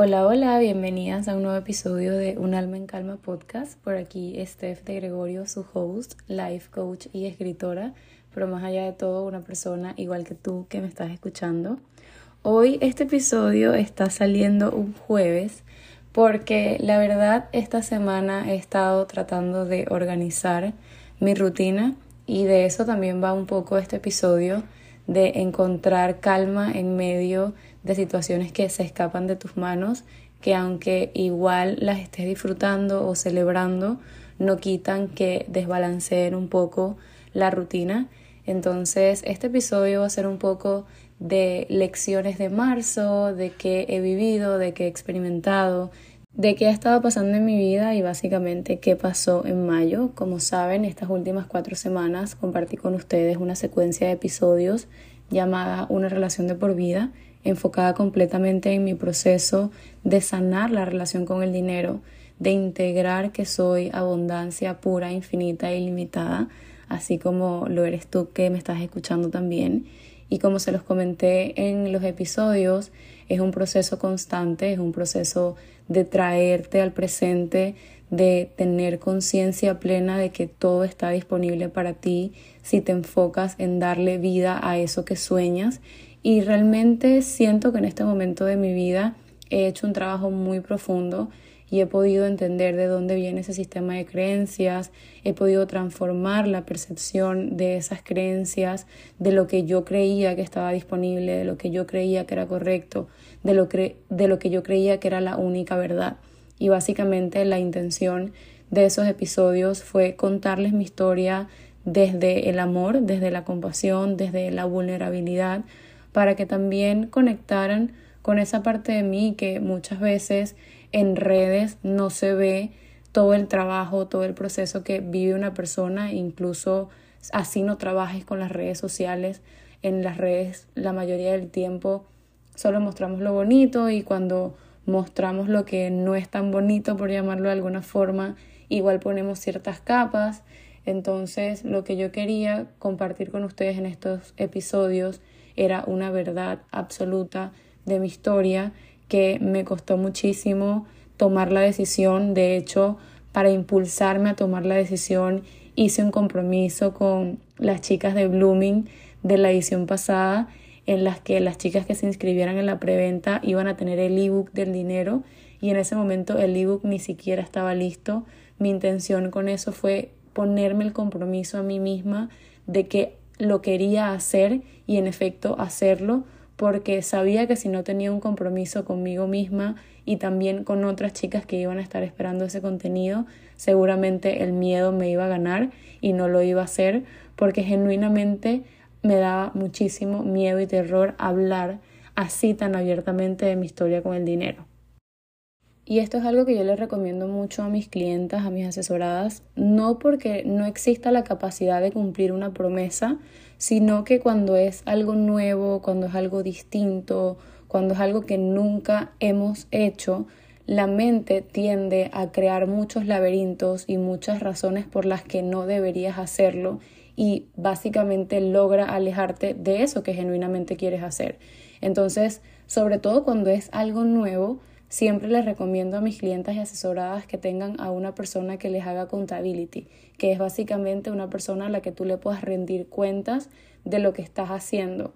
Hola, hola, bienvenidas a un nuevo episodio de Un Alma en Calma podcast. Por aquí Steph de Gregorio, su host, life coach y escritora, pero más allá de todo una persona igual que tú que me estás escuchando. Hoy este episodio está saliendo un jueves porque la verdad esta semana he estado tratando de organizar mi rutina y de eso también va un poco este episodio de encontrar calma en medio de situaciones que se escapan de tus manos, que aunque igual las estés disfrutando o celebrando, no quitan que desbalanceen un poco la rutina. Entonces, este episodio va a ser un poco de lecciones de marzo, de qué he vivido, de qué he experimentado, de qué ha estado pasando en mi vida y básicamente qué pasó en mayo. Como saben, estas últimas cuatro semanas compartí con ustedes una secuencia de episodios llamada Una relación de por vida, enfocada completamente en mi proceso de sanar la relación con el dinero, de integrar que soy abundancia pura, infinita e ilimitada, así como lo eres tú que me estás escuchando también. Y como se los comenté en los episodios, es un proceso constante, es un proceso de traerte al presente, de tener conciencia plena de que todo está disponible para ti si te enfocas en darle vida a eso que sueñas. Y realmente siento que en este momento de mi vida he hecho un trabajo muy profundo y he podido entender de dónde viene ese sistema de creencias, he podido transformar la percepción de esas creencias, de lo que yo creía que estaba disponible, de lo que yo creía que era correcto, de lo, de lo que yo creía que era la única verdad. Y básicamente la intención de esos episodios fue contarles mi historia desde el amor, desde la compasión, desde la vulnerabilidad, para que también conectaran con esa parte de mí que muchas veces en redes no se ve todo el trabajo, todo el proceso que vive una persona, incluso así no trabajes con las redes sociales. En las redes la mayoría del tiempo solo mostramos lo bonito y cuando mostramos lo que no es tan bonito, por llamarlo de alguna forma, igual ponemos ciertas capas. Entonces, lo que yo quería compartir con ustedes en estos episodios era una verdad absoluta de mi historia que me costó muchísimo tomar la decisión. De hecho, para impulsarme a tomar la decisión, hice un compromiso con las chicas de Blooming de la edición pasada, en las que las chicas que se inscribieran en la preventa iban a tener el ebook del dinero y en ese momento el ebook ni siquiera estaba listo. Mi intención con eso fue ponerme el compromiso a mí misma de que lo quería hacer y en efecto hacerlo porque sabía que si no tenía un compromiso conmigo misma y también con otras chicas que iban a estar esperando ese contenido, seguramente el miedo me iba a ganar y no lo iba a hacer porque genuinamente me daba muchísimo miedo y terror hablar así tan abiertamente de mi historia con el dinero. Y esto es algo que yo les recomiendo mucho a mis clientas, a mis asesoradas, no porque no exista la capacidad de cumplir una promesa, sino que cuando es algo nuevo, cuando es algo distinto, cuando es algo que nunca hemos hecho, la mente tiende a crear muchos laberintos y muchas razones por las que no deberías hacerlo y básicamente logra alejarte de eso que genuinamente quieres hacer. Entonces, sobre todo cuando es algo nuevo, Siempre les recomiendo a mis clientes y asesoradas que tengan a una persona que les haga accountability, que es básicamente una persona a la que tú le puedas rendir cuentas de lo que estás haciendo.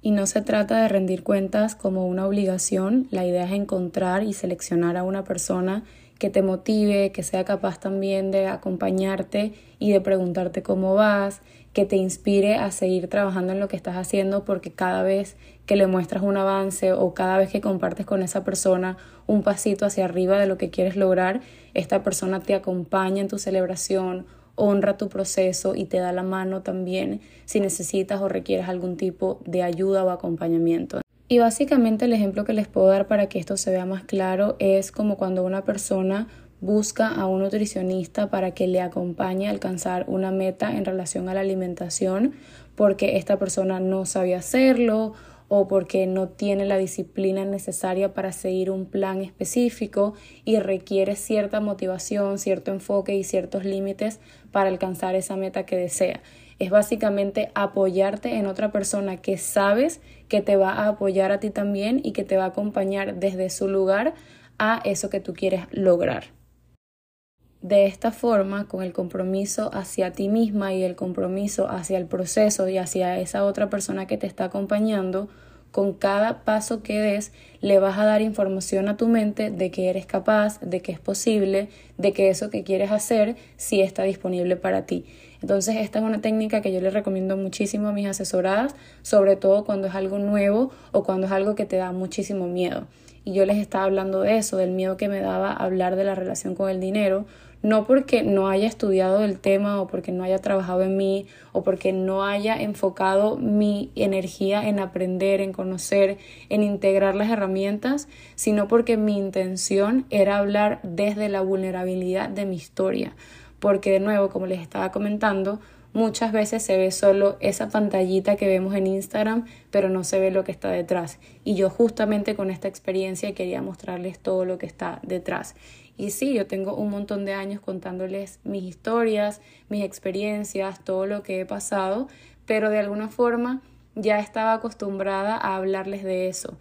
Y no se trata de rendir cuentas como una obligación, la idea es encontrar y seleccionar a una persona que te motive, que sea capaz también de acompañarte y de preguntarte cómo vas, que te inspire a seguir trabajando en lo que estás haciendo porque cada vez que le muestras un avance o cada vez que compartes con esa persona un pasito hacia arriba de lo que quieres lograr, esta persona te acompaña en tu celebración, honra tu proceso y te da la mano también si necesitas o requieres algún tipo de ayuda o acompañamiento. Y básicamente el ejemplo que les puedo dar para que esto se vea más claro es como cuando una persona busca a un nutricionista para que le acompañe a alcanzar una meta en relación a la alimentación porque esta persona no sabe hacerlo o porque no tiene la disciplina necesaria para seguir un plan específico y requiere cierta motivación, cierto enfoque y ciertos límites para alcanzar esa meta que desea. es básicamente apoyarte en otra persona que sabes que te va a apoyar a ti también y que te va a acompañar desde su lugar a eso que tú quieres lograr. De esta forma, con el compromiso hacia ti misma y el compromiso hacia el proceso y hacia esa otra persona que te está acompañando, con cada paso que des le vas a dar información a tu mente de que eres capaz, de que es posible, de que eso que quieres hacer sí está disponible para ti. Entonces esta es una técnica que yo le recomiendo muchísimo a mis asesoradas, sobre todo cuando es algo nuevo o cuando es algo que te da muchísimo miedo. Y yo les estaba hablando de eso, del miedo que me daba hablar de la relación con el dinero, no porque no haya estudiado el tema o porque no haya trabajado en mí o porque no haya enfocado mi energía en aprender, en conocer, en integrar las herramientas, sino porque mi intención era hablar desde la vulnerabilidad de mi historia. Porque de nuevo, como les estaba comentando, muchas veces se ve solo esa pantallita que vemos en Instagram, pero no se ve lo que está detrás. Y yo justamente con esta experiencia quería mostrarles todo lo que está detrás. Y sí, yo tengo un montón de años contándoles mis historias, mis experiencias, todo lo que he pasado, pero de alguna forma ya estaba acostumbrada a hablarles de eso.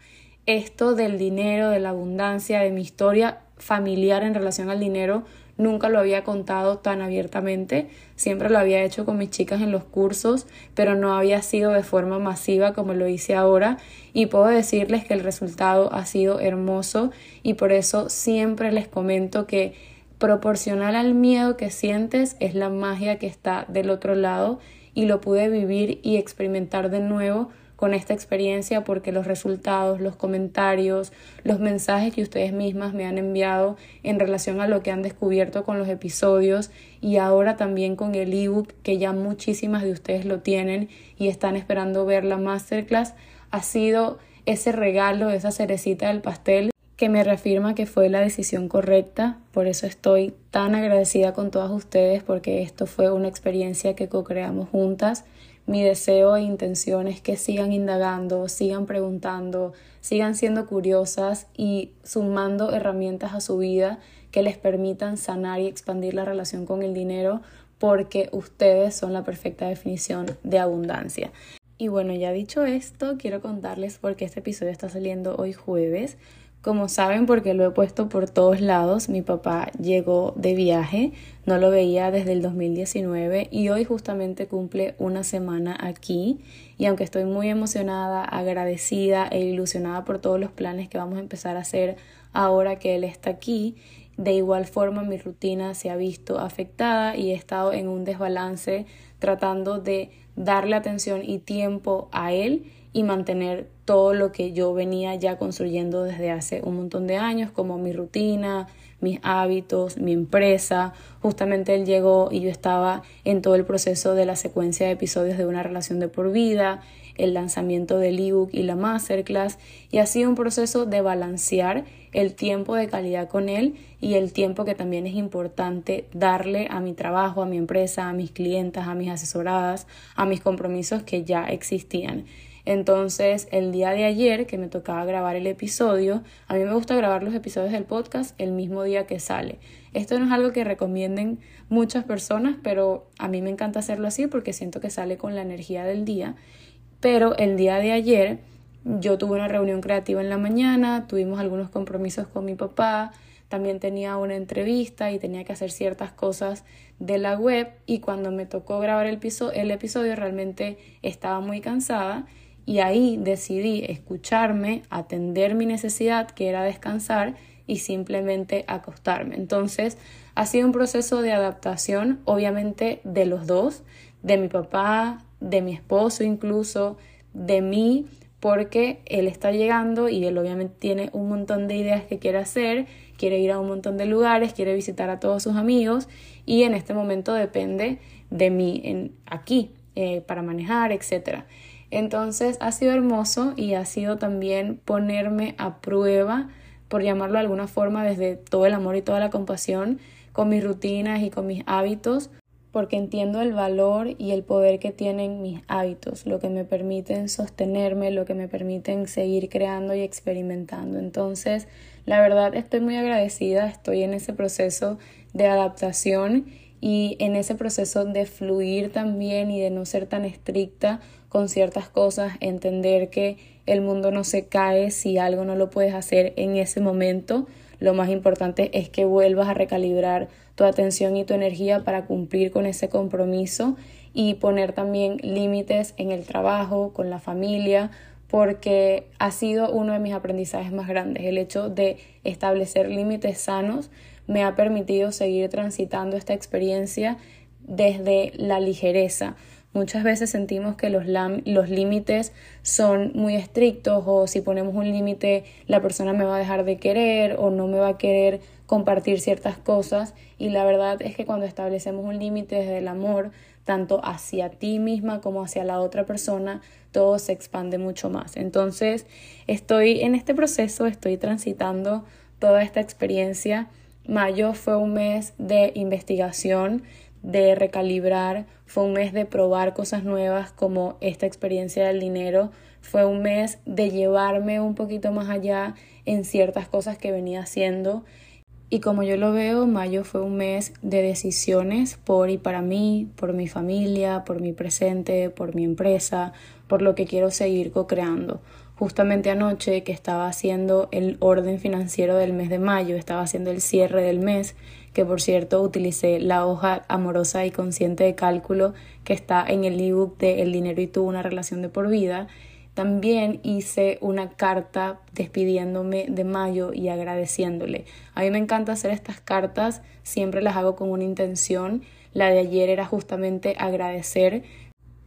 Esto del dinero, de la abundancia, de mi historia familiar en relación al dinero, Nunca lo había contado tan abiertamente, siempre lo había hecho con mis chicas en los cursos, pero no había sido de forma masiva como lo hice ahora. Y puedo decirles que el resultado ha sido hermoso y por eso siempre les comento que proporcional al miedo que sientes es la magia que está del otro lado y lo pude vivir y experimentar de nuevo con esta experiencia porque los resultados, los comentarios, los mensajes que ustedes mismas me han enviado en relación a lo que han descubierto con los episodios y ahora también con el ebook que ya muchísimas de ustedes lo tienen y están esperando ver la masterclass ha sido ese regalo, esa cerecita del pastel que me reafirma que fue la decisión correcta. Por eso estoy tan agradecida con todas ustedes porque esto fue una experiencia que co-creamos juntas mi deseo e intención es que sigan indagando, sigan preguntando, sigan siendo curiosas y sumando herramientas a su vida que les permitan sanar y expandir la relación con el dinero porque ustedes son la perfecta definición de abundancia. Y bueno, ya dicho esto, quiero contarles por qué este episodio está saliendo hoy jueves. Como saben, porque lo he puesto por todos lados, mi papá llegó de viaje, no lo veía desde el 2019 y hoy justamente cumple una semana aquí. Y aunque estoy muy emocionada, agradecida e ilusionada por todos los planes que vamos a empezar a hacer ahora que él está aquí, de igual forma mi rutina se ha visto afectada y he estado en un desbalance tratando de darle atención y tiempo a él y mantener todo lo que yo venía ya construyendo desde hace un montón de años, como mi rutina, mis hábitos, mi empresa. Justamente él llegó y yo estaba en todo el proceso de la secuencia de episodios de una relación de por vida, el lanzamiento del ebook y la masterclass, y ha sido un proceso de balancear el tiempo de calidad con él y el tiempo que también es importante darle a mi trabajo, a mi empresa, a mis clientas, a mis asesoradas, a mis compromisos que ya existían. Entonces, el día de ayer que me tocaba grabar el episodio, a mí me gusta grabar los episodios del podcast el mismo día que sale. Esto no es algo que recomienden muchas personas, pero a mí me encanta hacerlo así porque siento que sale con la energía del día. Pero el día de ayer yo tuve una reunión creativa en la mañana, tuvimos algunos compromisos con mi papá, también tenía una entrevista y tenía que hacer ciertas cosas de la web y cuando me tocó grabar el, el episodio realmente estaba muy cansada y ahí decidí escucharme, atender mi necesidad, que era descansar, y simplemente acostarme. Entonces, ha sido un proceso de adaptación, obviamente, de los dos, de mi papá, de mi esposo incluso, de mí, porque él está llegando y él obviamente tiene un montón de ideas que quiere hacer, quiere ir a un montón de lugares, quiere visitar a todos sus amigos y en este momento depende de mí en, aquí eh, para manejar, etcétera. Entonces ha sido hermoso y ha sido también ponerme a prueba, por llamarlo de alguna forma, desde todo el amor y toda la compasión, con mis rutinas y con mis hábitos, porque entiendo el valor y el poder que tienen mis hábitos, lo que me permiten sostenerme, lo que me permiten seguir creando y experimentando. Entonces, la verdad estoy muy agradecida, estoy en ese proceso de adaptación y en ese proceso de fluir también y de no ser tan estricta con ciertas cosas, entender que el mundo no se cae si algo no lo puedes hacer en ese momento. Lo más importante es que vuelvas a recalibrar tu atención y tu energía para cumplir con ese compromiso y poner también límites en el trabajo, con la familia, porque ha sido uno de mis aprendizajes más grandes. El hecho de establecer límites sanos me ha permitido seguir transitando esta experiencia desde la ligereza. Muchas veces sentimos que los, los límites son muy estrictos o si ponemos un límite la persona me va a dejar de querer o no me va a querer compartir ciertas cosas y la verdad es que cuando establecemos un límite desde el amor, tanto hacia ti misma como hacia la otra persona, todo se expande mucho más. Entonces, estoy en este proceso, estoy transitando toda esta experiencia. Mayo fue un mes de investigación, de recalibrar, fue un mes de probar cosas nuevas como esta experiencia del dinero, fue un mes de llevarme un poquito más allá en ciertas cosas que venía haciendo y como yo lo veo, mayo fue un mes de decisiones por y para mí, por mi familia, por mi presente, por mi empresa, por lo que quiero seguir co-creando. Justamente anoche que estaba haciendo el orden financiero del mes de mayo, estaba haciendo el cierre del mes, que por cierto utilicé la hoja amorosa y consciente de cálculo que está en el ebook de El dinero y tú, una relación de por vida también hice una carta despidiéndome de Mayo y agradeciéndole. A mí me encanta hacer estas cartas, siempre las hago con una intención. La de ayer era justamente agradecer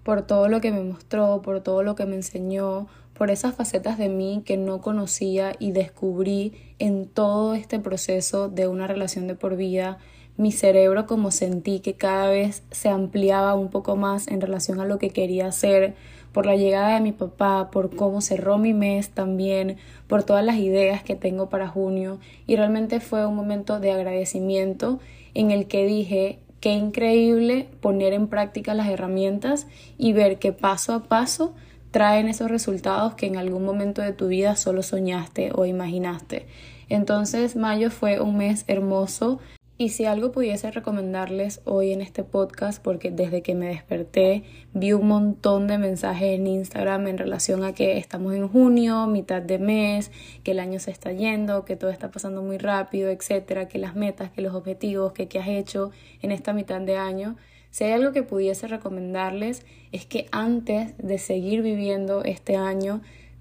por todo lo que me mostró, por todo lo que me enseñó, por esas facetas de mí que no conocía y descubrí en todo este proceso de una relación de por vida. Mi cerebro como sentí que cada vez se ampliaba un poco más en relación a lo que quería hacer, por la llegada de mi papá, por cómo cerró mi mes también, por todas las ideas que tengo para junio y realmente fue un momento de agradecimiento en el que dije qué increíble poner en práctica las herramientas y ver que paso a paso traen esos resultados que en algún momento de tu vida solo soñaste o imaginaste. Entonces mayo fue un mes hermoso y si algo pudiese recomendarles hoy en este podcast, porque desde que me desperté vi un montón de mensajes en Instagram en relación a que estamos en junio, mitad de mes, que el año se está yendo, que todo está pasando muy rápido, etcétera, que las metas, que los objetivos, que qué has hecho en esta mitad de año. Si hay algo que pudiese recomendarles es que antes de seguir viviendo este año,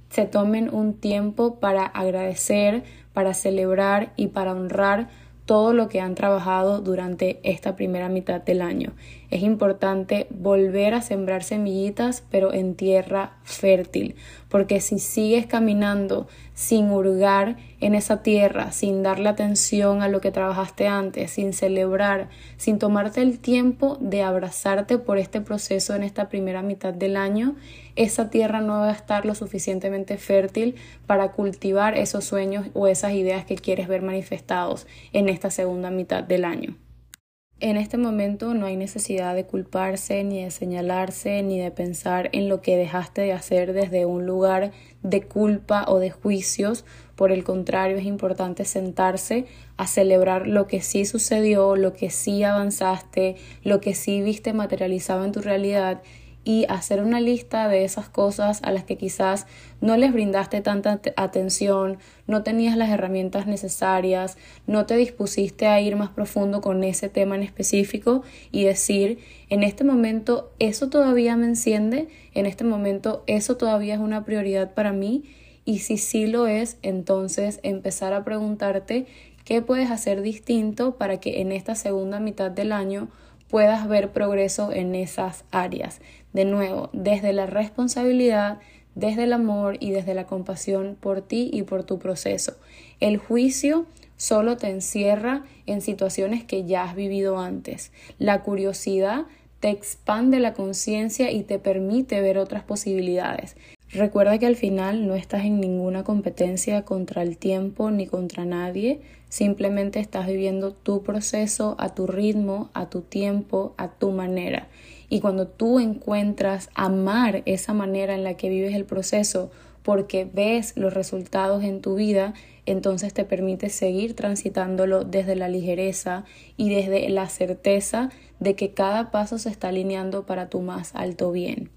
se tomen un tiempo para agradecer, para celebrar y para honrar todo lo que han trabajado durante esta primera mitad del año. Es importante volver a sembrar semillitas, pero en tierra fértil, porque si sigues caminando sin hurgar en esa tierra, sin darle atención a lo que trabajaste antes, sin celebrar, sin tomarte el tiempo de abrazarte por este proceso en esta primera mitad del año, esa tierra no va a estar lo suficientemente fértil para cultivar esos sueños o esas ideas que quieres ver manifestados en esta segunda mitad del año. En este momento no hay necesidad de culparse, ni de señalarse, ni de pensar en lo que dejaste de hacer desde un lugar de culpa o de juicios. Por el contrario, es importante sentarse a celebrar lo que sí sucedió, lo que sí avanzaste, lo que sí viste materializado en tu realidad y hacer una lista de esas cosas a las que quizás no les brindaste tanta atención, no tenías las herramientas necesarias, no te dispusiste a ir más profundo con ese tema en específico y decir, en este momento eso todavía me enciende, en este momento eso todavía es una prioridad para mí y si sí lo es, entonces empezar a preguntarte qué puedes hacer distinto para que en esta segunda mitad del año puedas ver progreso en esas áreas. De nuevo, desde la responsabilidad, desde el amor y desde la compasión por ti y por tu proceso. El juicio solo te encierra en situaciones que ya has vivido antes. La curiosidad te expande la conciencia y te permite ver otras posibilidades. Recuerda que al final no estás en ninguna competencia contra el tiempo ni contra nadie, simplemente estás viviendo tu proceso a tu ritmo, a tu tiempo, a tu manera. Y cuando tú encuentras amar esa manera en la que vives el proceso, porque ves los resultados en tu vida, entonces te permite seguir transitándolo desde la ligereza y desde la certeza de que cada paso se está alineando para tu más alto bien.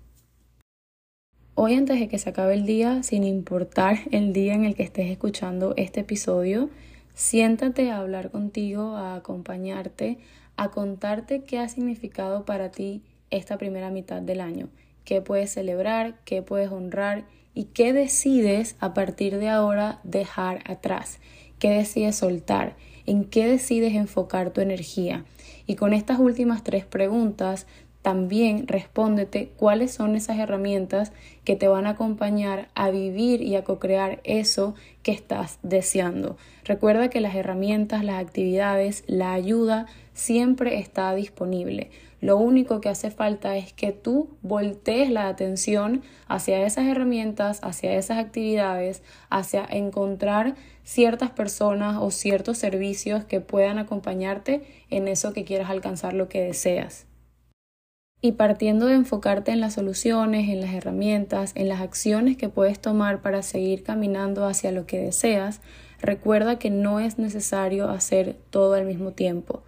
Hoy antes de que se acabe el día, sin importar el día en el que estés escuchando este episodio, siéntate a hablar contigo, a acompañarte, a contarte qué ha significado para ti esta primera mitad del año, qué puedes celebrar, qué puedes honrar y qué decides a partir de ahora dejar atrás, qué decides soltar, en qué decides enfocar tu energía. Y con estas últimas tres preguntas, también respóndete cuáles son esas herramientas que te van a acompañar a vivir y a co-crear eso que estás deseando. Recuerda que las herramientas, las actividades, la ayuda siempre está disponible. Lo único que hace falta es que tú voltees la atención hacia esas herramientas, hacia esas actividades, hacia encontrar ciertas personas o ciertos servicios que puedan acompañarte en eso que quieras alcanzar lo que deseas. Y partiendo de enfocarte en las soluciones, en las herramientas, en las acciones que puedes tomar para seguir caminando hacia lo que deseas, recuerda que no es necesario hacer todo al mismo tiempo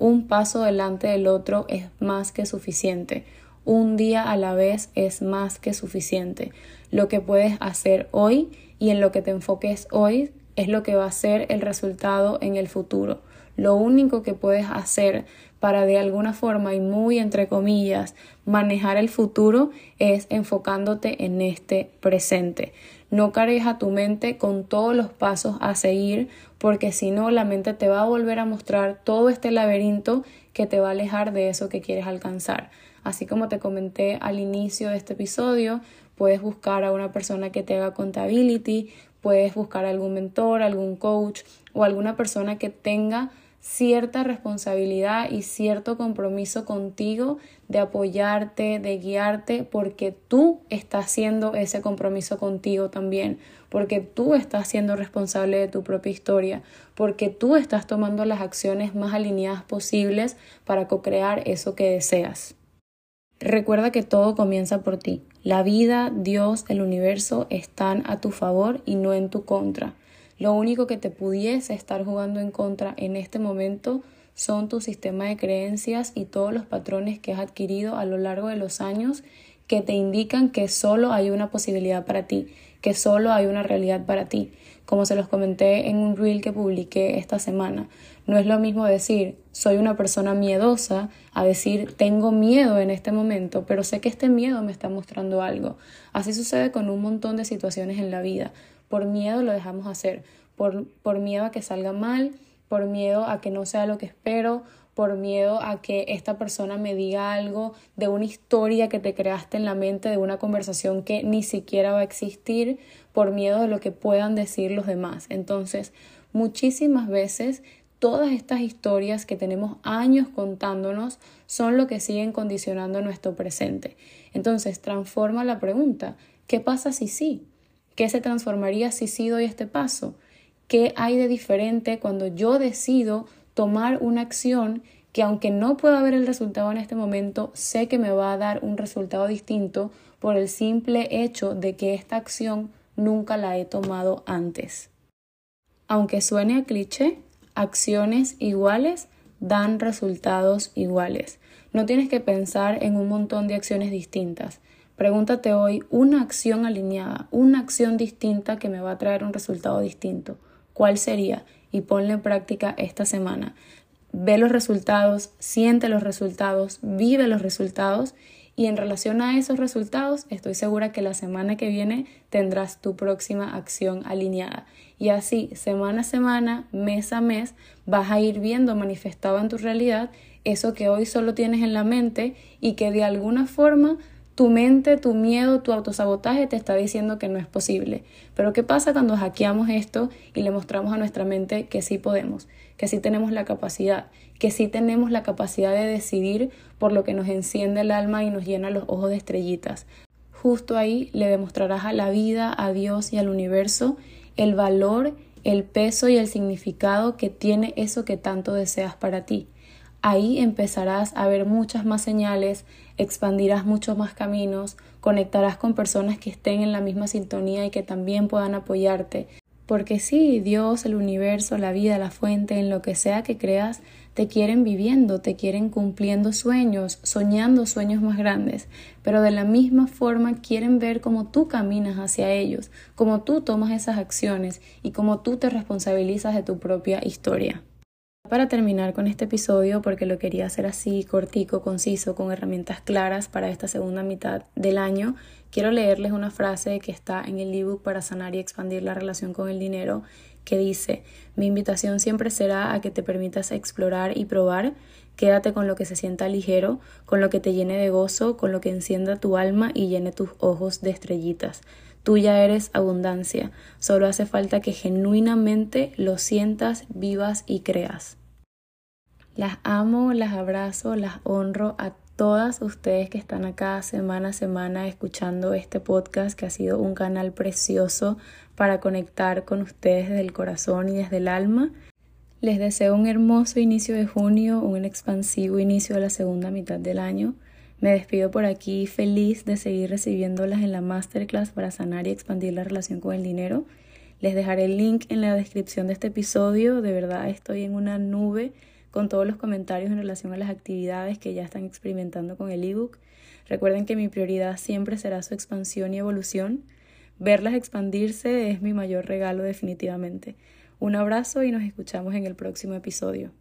un paso delante del otro es más que suficiente. Un día a la vez es más que suficiente. Lo que puedes hacer hoy y en lo que te enfoques hoy es lo que va a ser el resultado en el futuro. Lo único que puedes hacer para de alguna forma y muy entre comillas manejar el futuro es enfocándote en este presente. No cargues a tu mente con todos los pasos a seguir porque si no la mente te va a volver a mostrar todo este laberinto que te va a alejar de eso que quieres alcanzar. Así como te comenté al inicio de este episodio, puedes buscar a una persona que te haga contability, puedes buscar algún mentor, algún coach o alguna persona que tenga cierta responsabilidad y cierto compromiso contigo de apoyarte, de guiarte, porque tú estás haciendo ese compromiso contigo también, porque tú estás siendo responsable de tu propia historia, porque tú estás tomando las acciones más alineadas posibles para co-crear eso que deseas. Recuerda que todo comienza por ti. La vida, Dios, el universo están a tu favor y no en tu contra. Lo único que te pudiese estar jugando en contra en este momento son tu sistema de creencias y todos los patrones que has adquirido a lo largo de los años que te indican que solo hay una posibilidad para ti, que solo hay una realidad para ti. Como se los comenté en un reel que publiqué esta semana, no es lo mismo decir soy una persona miedosa a decir tengo miedo en este momento, pero sé que este miedo me está mostrando algo. Así sucede con un montón de situaciones en la vida por miedo lo dejamos hacer, por, por miedo a que salga mal, por miedo a que no sea lo que espero, por miedo a que esta persona me diga algo de una historia que te creaste en la mente, de una conversación que ni siquiera va a existir, por miedo de lo que puedan decir los demás. Entonces, muchísimas veces todas estas historias que tenemos años contándonos son lo que siguen condicionando nuestro presente. Entonces, transforma la pregunta, ¿qué pasa si sí? ¿Qué se transformaría si sí doy este paso? ¿Qué hay de diferente cuando yo decido tomar una acción que aunque no pueda ver el resultado en este momento, sé que me va a dar un resultado distinto por el simple hecho de que esta acción nunca la he tomado antes? Aunque suene a cliché, acciones iguales dan resultados iguales. No tienes que pensar en un montón de acciones distintas. Pregúntate hoy una acción alineada, una acción distinta que me va a traer un resultado distinto. ¿Cuál sería? Y ponle en práctica esta semana. Ve los resultados, siente los resultados, vive los resultados y en relación a esos resultados estoy segura que la semana que viene tendrás tu próxima acción alineada. Y así, semana a semana, mes a mes, vas a ir viendo manifestado en tu realidad eso que hoy solo tienes en la mente y que de alguna forma tu mente, tu miedo, tu autosabotaje te está diciendo que no es posible. Pero ¿qué pasa cuando hackeamos esto y le mostramos a nuestra mente que sí podemos, que sí tenemos la capacidad, que sí tenemos la capacidad de decidir por lo que nos enciende el alma y nos llena los ojos de estrellitas? Justo ahí le demostrarás a la vida, a Dios y al universo el valor, el peso y el significado que tiene eso que tanto deseas para ti. Ahí empezarás a ver muchas más señales, expandirás muchos más caminos, conectarás con personas que estén en la misma sintonía y que también puedan apoyarte. Porque sí, Dios, el universo, la vida, la fuente, en lo que sea que creas, te quieren viviendo, te quieren cumpliendo sueños, soñando sueños más grandes, pero de la misma forma quieren ver cómo tú caminas hacia ellos, cómo tú tomas esas acciones y cómo tú te responsabilizas de tu propia historia. Para terminar con este episodio, porque lo quería hacer así, cortico, conciso, con herramientas claras para esta segunda mitad del año, quiero leerles una frase que está en el ebook para sanar y expandir la relación con el dinero, que dice, mi invitación siempre será a que te permitas explorar y probar, quédate con lo que se sienta ligero, con lo que te llene de gozo, con lo que encienda tu alma y llene tus ojos de estrellitas. Tú ya eres abundancia, solo hace falta que genuinamente lo sientas, vivas y creas. Las amo, las abrazo, las honro a todas ustedes que están acá semana a semana escuchando este podcast que ha sido un canal precioso para conectar con ustedes desde el corazón y desde el alma. Les deseo un hermoso inicio de junio, un expansivo inicio de la segunda mitad del año. Me despido por aquí feliz de seguir recibiéndolas en la masterclass para sanar y expandir la relación con el dinero. Les dejaré el link en la descripción de este episodio. De verdad estoy en una nube con todos los comentarios en relación a las actividades que ya están experimentando con el ebook. Recuerden que mi prioridad siempre será su expansión y evolución. Verlas expandirse es mi mayor regalo definitivamente. Un abrazo y nos escuchamos en el próximo episodio.